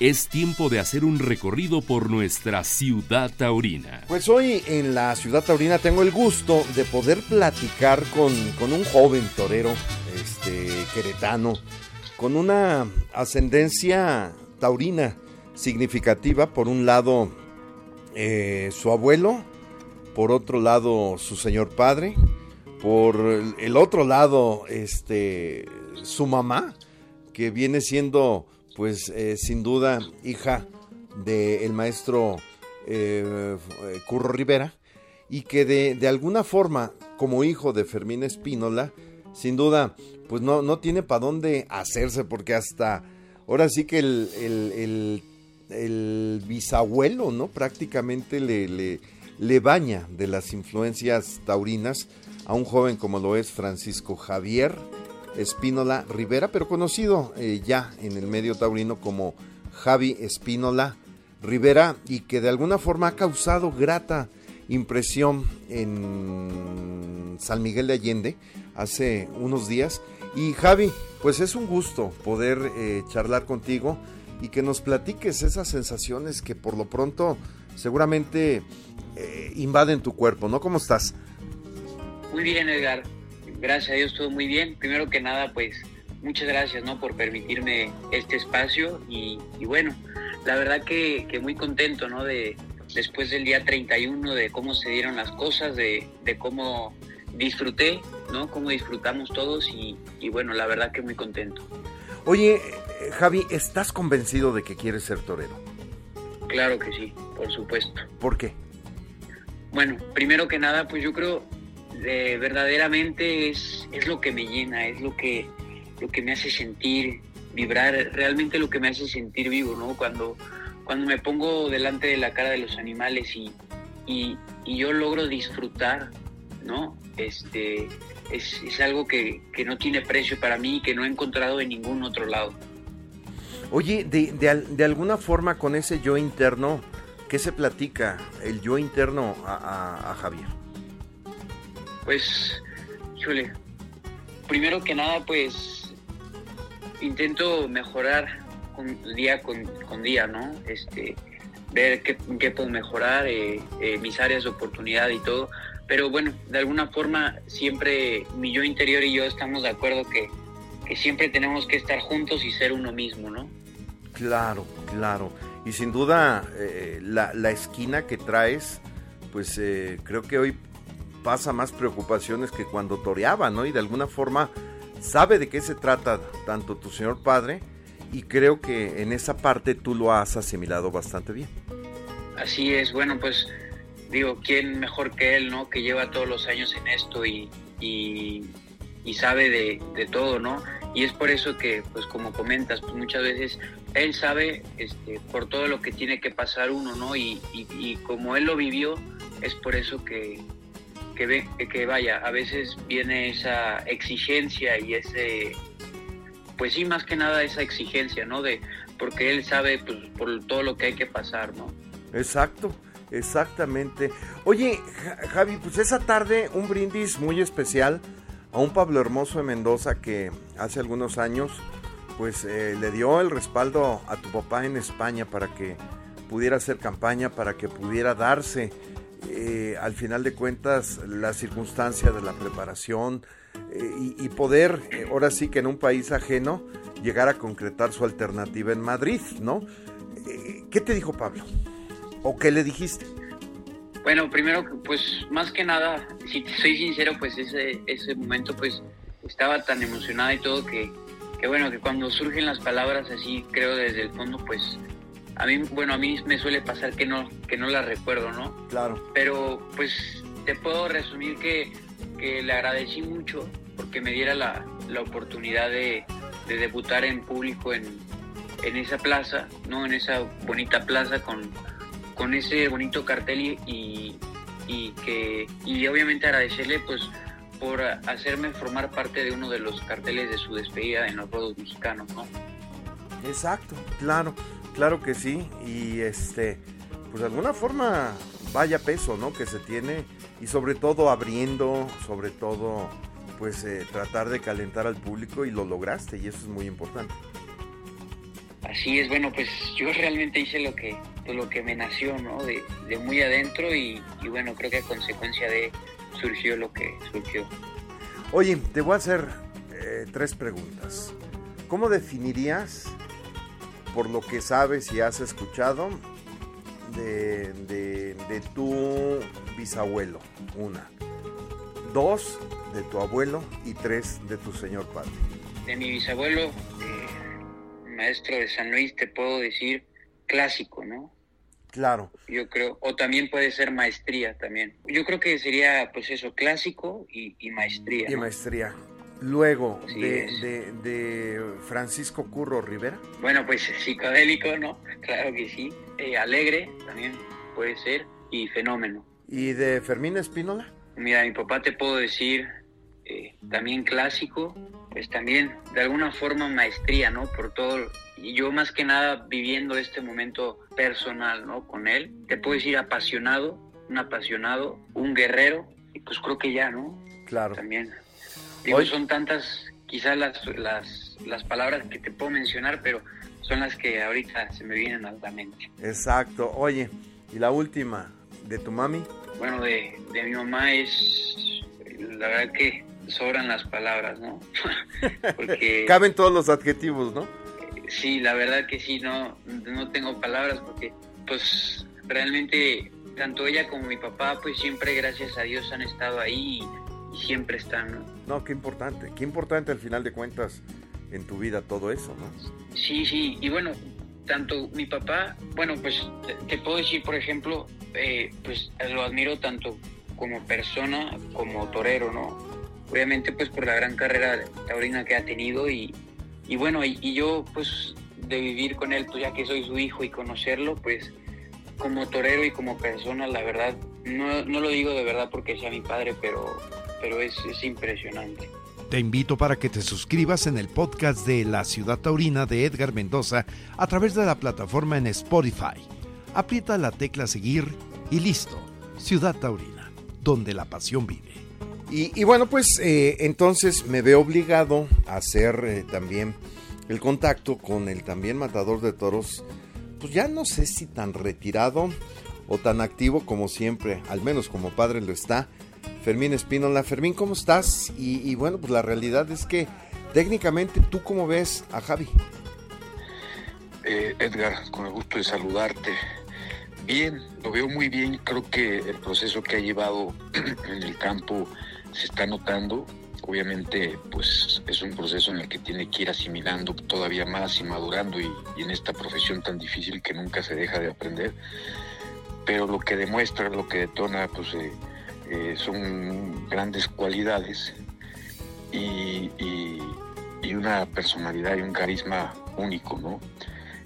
es tiempo de hacer un recorrido por nuestra ciudad taurina. Pues hoy en la ciudad taurina tengo el gusto de poder platicar con, un joven torero, este, queretano, con una ascendencia taurina significativa. Por un lado, eh, su abuelo, por otro lado, su señor padre, por el otro lado, este, su mamá, que viene siendo, pues, eh, sin duda, hija del maestro eh, Curro Rivera, y que de, alguna forma, como hijo de Fermín Espínola, sin duda, pues no, no tiene para dónde hacerse, porque hasta ahora sí que el, el, bisabuelo, ¿no? Prácticamente le, le baña de las influencias taurinas a un joven como lo es Francisco Javier Espínola Rivera, pero conocido eh, ya en el medio taurino como Javi Espínola Rivera y que de alguna forma ha causado grata impresión en San Miguel de Allende hace unos días. Y Javi, pues es un gusto poder eh, charlar contigo y que nos platiques esas sensaciones que por lo pronto seguramente eh, invaden tu cuerpo, ¿no? ¿Cómo estás? Muy bien, Edgar gracias a Dios todo muy bien. Primero que nada, pues muchas gracias ¿no? por permitirme este espacio y, bueno, la verdad que, muy contento ¿no? de después del día 31 de cómo se dieron las cosas, de, cómo disfruté, ¿no? cómo disfrutamos todos y, y, bueno, la verdad que muy contento. Oye, eh, Javi, ¿estás convencido de que quieres ser torero? Claro que sí, por supuesto. ¿Por qué? Bueno, primero que nada, pues yo creo verdaderamente es, es lo que me llena, es lo que, lo que me hace sentir, vibrar, realmente lo que me hace sentir vivo, ¿no? Cuando, cuando me pongo delante de la cara de los animales y, y, yo logro disfrutar, ¿no? Este, es, es algo que, que, no tiene precio para mí y que no he encontrado en ningún otro lado. Oye, de, de, alguna forma con ese yo interno, ¿qué se platica el yo interno a Javier? Pues, chule, primero que nada, pues intento mejorar día con, día, ¿no? Este, ver qué, puedo mejorar, eh, eh, mis áreas de oportunidad y todo. Pero bueno, de alguna forma siempre mi yo interior y yo estamos de acuerdo que, siempre tenemos que estar juntos y ser uno mismo, ¿no? Claro, claro. Y sin duda eh, la, la, esquina que traes, pues creo que hoy pasa más preocupaciones que cuando toreaba, ¿no? Y de alguna forma sabe de qué se trata tanto tu señor padre y creo que en esa parte tú lo has asimilado bastante bien. Así es, bueno, pues digo, ¿quién mejor que él, ¿no? Que lleva todos los años en esto y, y, sabe de, de, todo, ¿no? Y es por eso que, pues como comentas, pues muchas veces él sabe este, por todo lo que tiene que pasar uno, ¿no? Y, y como él lo vivió, es por eso que, que, ve, que vaya, a veces viene esa exigencia y ese, pues sí, más que nada esa exigencia, ¿no? De, porque él sabe pues, por todo lo que hay que pasar, ¿no? Exacto, exactamente. Oye, Javi, pues esa tarde un brindis muy especial a un Pablo Hermoso de Mendoza que hace algunos años pues eh, le dio el respaldo a tu papá en España para que pudiera hacer campaña, para que pudiera darse eh, al final de cuentas la circunstancia de la preparación eh, y, poder, eh, ahora sí que en un país ajeno, llegar a concretar su alternativa en Madrid, ¿no? ¿Qué te dijo Pablo? ¿O qué le dijiste? Bueno, primero, pues más que nada, si te soy sincero, pues ese, ese momento, pues estaba tan emocionada y todo que, que bueno, que cuando surgen las palabras así, creo desde el fondo, pues a mí, bueno, a mí me suele pasar que no, que no la recuerdo, ¿no? Claro. Pero pues te puedo resumir que, le agradecí mucho porque me diera la, oportunidad de, debutar en público en, esa plaza, ¿no? En esa bonita plaza con, con ese bonito cartel y, y, que y obviamente agradecerle pues por hacerme formar parte de uno de los carteles de su despedida en los rodos mexicanos, ¿no? Exacto, claro. Claro que sí, y este, pues de alguna forma vaya peso, ¿no? Que se tiene y sobre todo abriendo, sobre todo, pues eh, tratar de calentar al público y lo lograste y eso es muy importante. así es, bueno, pues yo realmente hice lo que, lo que me nació, ¿no? De, muy adentro y, bueno, creo que a consecuencia de surgió lo que surgió. Oye, te voy a hacer eh, tres preguntas. ¿Cómo definirías, por lo que sabes y has escuchado, de, de tu bisabuelo? Una. Dos, de tu abuelo y tres, de tu señor padre. De mi bisabuelo, eh, maestro de San Luis, te puedo decir clásico, ¿no? Claro. Yo creo, o también puede ser maestría también. Yo creo que sería, pues eso, clásico y, maestría. Y maestría. Luego, de, de, Francisco Curro Rivera. Bueno, pues psicodélico, ¿no? Claro que sí. Eh, alegre también puede ser y fenómeno. ¿Y de Fermín Espínola? Mira, mi papá te puedo decir eh, también clásico, pues también de alguna forma maestría, ¿no? Por todo, y yo más que nada viviendo este momento personal, ¿no? Con él, te puedo decir apasionado, un apasionado, un guerrero, y pues creo que ya, ¿no? Claro. También. Digo, son tantas, quizás las, las, las palabras que te puedo mencionar, pero son las que ahorita se me vienen a la mente. Exacto. Oye, y la última, de tu mami. Bueno, de, de mi mamá es, la verdad que sobran las palabras, ¿no? porque... Caben todos los adjetivos, ¿no? Sí, la verdad que sí, no, no tengo palabras porque pues realmente tanto ella como mi papá pues siempre gracias a Dios han estado ahí y, siempre están, ¿no? No, qué importante, qué importante al final de cuentas en tu vida todo eso, ¿no? Sí, sí, y bueno, tanto mi papá, bueno, pues te, puedo decir, por ejemplo, eh, pues lo admiro tanto como persona como torero, ¿no? obviamente pues por la gran carrera taurina que ha tenido y, y bueno, y, yo pues de vivir con él, pues ya que soy su hijo y conocerlo, pues como torero y como persona, la verdad, no, no lo digo de verdad porque sea mi padre, pero, pero es, es impresionante. Te invito para que te suscribas en el podcast de La Ciudad Taurina de Edgar Mendoza a través de la plataforma en Spotify. Aprieta la tecla seguir y listo. Ciudad Taurina, donde la pasión vive. Y, bueno, pues eh, entonces me veo obligado a hacer eh, también el contacto con el también matador de toros, pues ya no sé si tan retirado o tan activo como siempre, al menos como padre lo está, Fermín Espínola. Fermín, ¿cómo estás? Y, bueno, pues la realidad es que técnicamente tú cómo ves a Javi. Eh, Edgar, con el gusto de saludarte. Bien, lo veo muy bien. Creo que el proceso que ha llevado en el campo se está notando. Obviamente, pues es un proceso en el que tiene que ir asimilando todavía más y madurando y, en esta profesión tan difícil que nunca se deja de aprender. Pero lo que demuestra, lo que detona, pues eh, son grandes cualidades y, una personalidad y un carisma único, ¿no?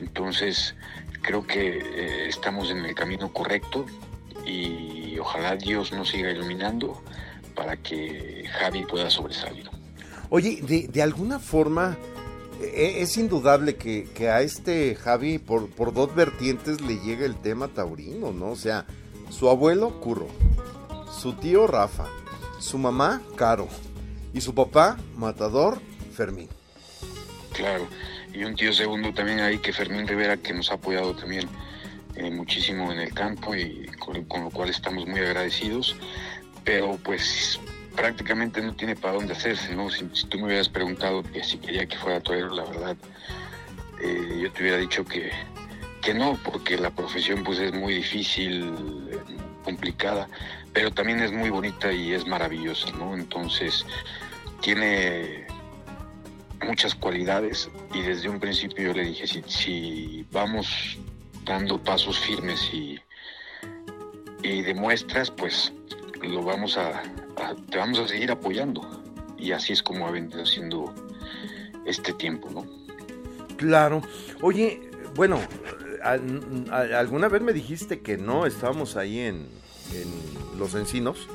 Entonces, creo que eh, estamos en el camino correcto y ojalá Dios nos siga iluminando para que Javi pueda sobresalir. Oye, de, alguna forma e, es indudable que, a este Javi por, por dos vertientes le llega el tema taurino, ¿no? O sea, su abuelo Curro, su tío Rafa, su mamá Caro y su papá Matador Fermín. Claro, y un tío segundo también ahí que Fermín Rivera que nos ha apoyado también eh, muchísimo en el campo y con, lo cual estamos muy agradecidos pero pues prácticamente no tiene para dónde hacerse, ¿no? Si, tú me hubieras preguntado que si quería que fuera torero, la verdad, eh, yo te hubiera dicho que, que no, porque la profesión pues es muy difícil, complicada, pero también es muy bonita y es maravillosa, ¿no? Entonces, tiene muchas cualidades y desde un principio yo le dije, si, si vamos dando pasos firmes y, y demuestras, pues lo vamos a, te vamos a seguir apoyando. Y así es como ha venido siendo este tiempo, ¿no? Claro. Oye, bueno, alguna vez me dijiste que no estábamos ahí en, Los Encinos,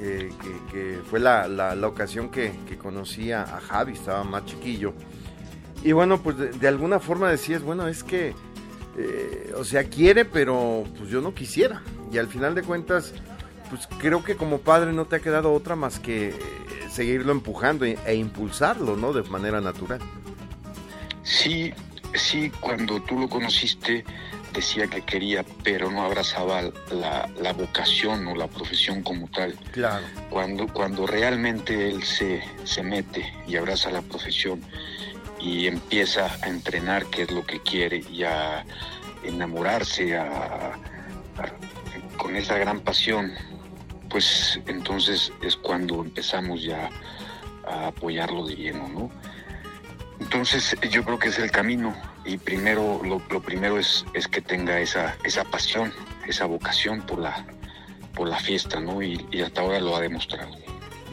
eh, que, fue la, la, ocasión que, que, conocí a, Javi, estaba más chiquillo. Y bueno, pues de, alguna forma decías, bueno, es que, eh, o sea, quiere, pero pues yo no quisiera. Y al final de cuentas, pues creo que como padre no te ha quedado otra más que eh, seguirlo empujando e, e impulsarlo, ¿no? De manera natural. Sí, sí, cuando tú lo conociste decía que quería, pero no abrazaba la, la, vocación o la profesión como tal. Claro. Cuando, cuando realmente él se, se mete y abraza la profesión y empieza a entrenar qué es lo que quiere y a enamorarse con esa gran pasión, pues entonces es cuando empezamos ya a apoyarlo de lleno, ¿no? Entonces yo creo que es el camino y primero lo, primero es, es, que tenga esa, esa pasión, esa vocación por la, por la fiesta, ¿no? Y, hasta ahora lo ha demostrado.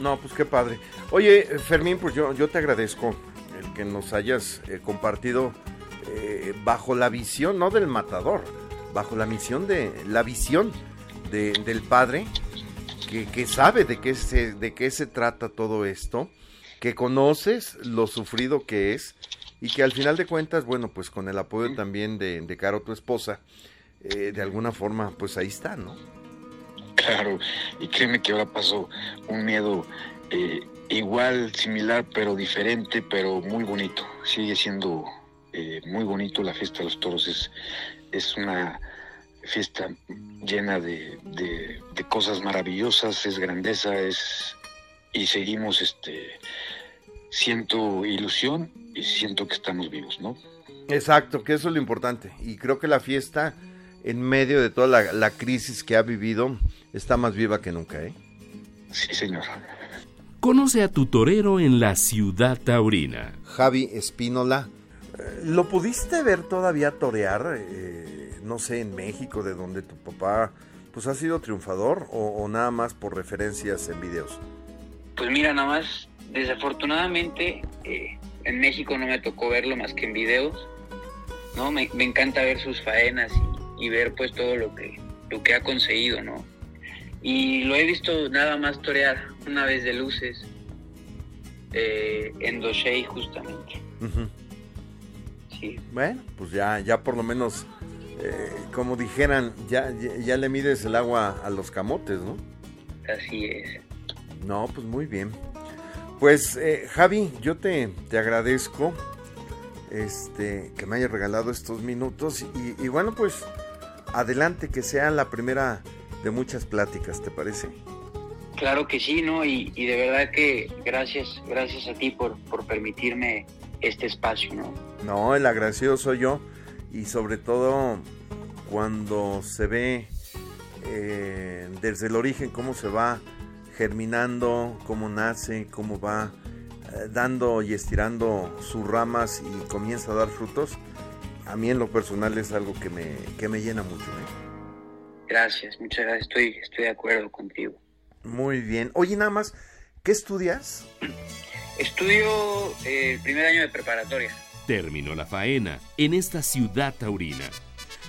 No, pues qué padre. Oye, Fermín, pues yo, yo te agradezco el que nos hayas eh, compartido eh, bajo la visión, no del matador, bajo la misión de la visión de, del padre que, que, sabe de qué, se, de qué se trata todo esto que conoces lo sufrido que es y que al final de cuentas, bueno, pues con el apoyo también de, de Caro, tu esposa, eh, de alguna forma, pues ahí está, ¿no? Claro, y créeme que ahora pasó un miedo eh, igual, similar, pero diferente, pero muy bonito. Sigue siendo eh, muy bonito la fiesta de los toros, es, es una fiesta llena de, de, de cosas maravillosas, es grandeza, es y seguimos este siento ilusión y siento que estamos vivos, ¿no? Exacto, que eso es lo importante. Y creo que la fiesta, en medio de toda la, crisis que ha vivido, está más viva que nunca, ¿eh? Sí, señor. Conoce a tu torero en la ciudad taurina. Javi Espínola. Eh, ¿Lo pudiste ver todavía torear, eh, no sé, en México, de donde tu papá pues ha sido triunfador o, o nada más por referencias en videos? Pues mira, nada más desafortunadamente eh, en México no me tocó verlo más que en videos, ¿no? Me, encanta ver sus faenas y, ver pues todo lo que, lo que ha conseguido, ¿no? Y lo he visto nada más torear una vez de luces eh, en Doshei justamente. Sí. Bueno, pues ya, ya por lo menos, eh, como dijeran, ya, ya le mides el agua a los camotes, ¿no? Así es. No, pues muy bien. Pues eh, Javi, yo te, te, agradezco este, que me hayas regalado estos minutos y, bueno, pues adelante, que sea la primera de muchas pláticas, ¿te parece? Claro que sí, ¿no? Y, de verdad que gracias, gracias a ti por, por permitirme este espacio, ¿no? No, el agradecido soy yo y sobre todo cuando se ve eh, desde el origen cómo se va germinando, cómo nace, cómo va eh, dando y estirando sus ramas y comienza a dar frutos, a mí en lo personal es algo que me, que me llena mucho. ¿eh? Gracias, muchas gracias, estoy, estoy de acuerdo contigo. Muy bien. Oye, nada más, ¿qué estudias? Estudio eh, el primer año de preparatoria. Terminó la faena en esta ciudad taurina.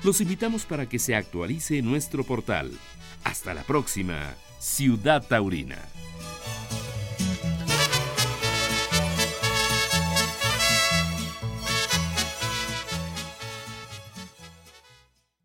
Los invitamos para que se actualice nuestro portal. Hasta la próxima. Ciudad Taurina.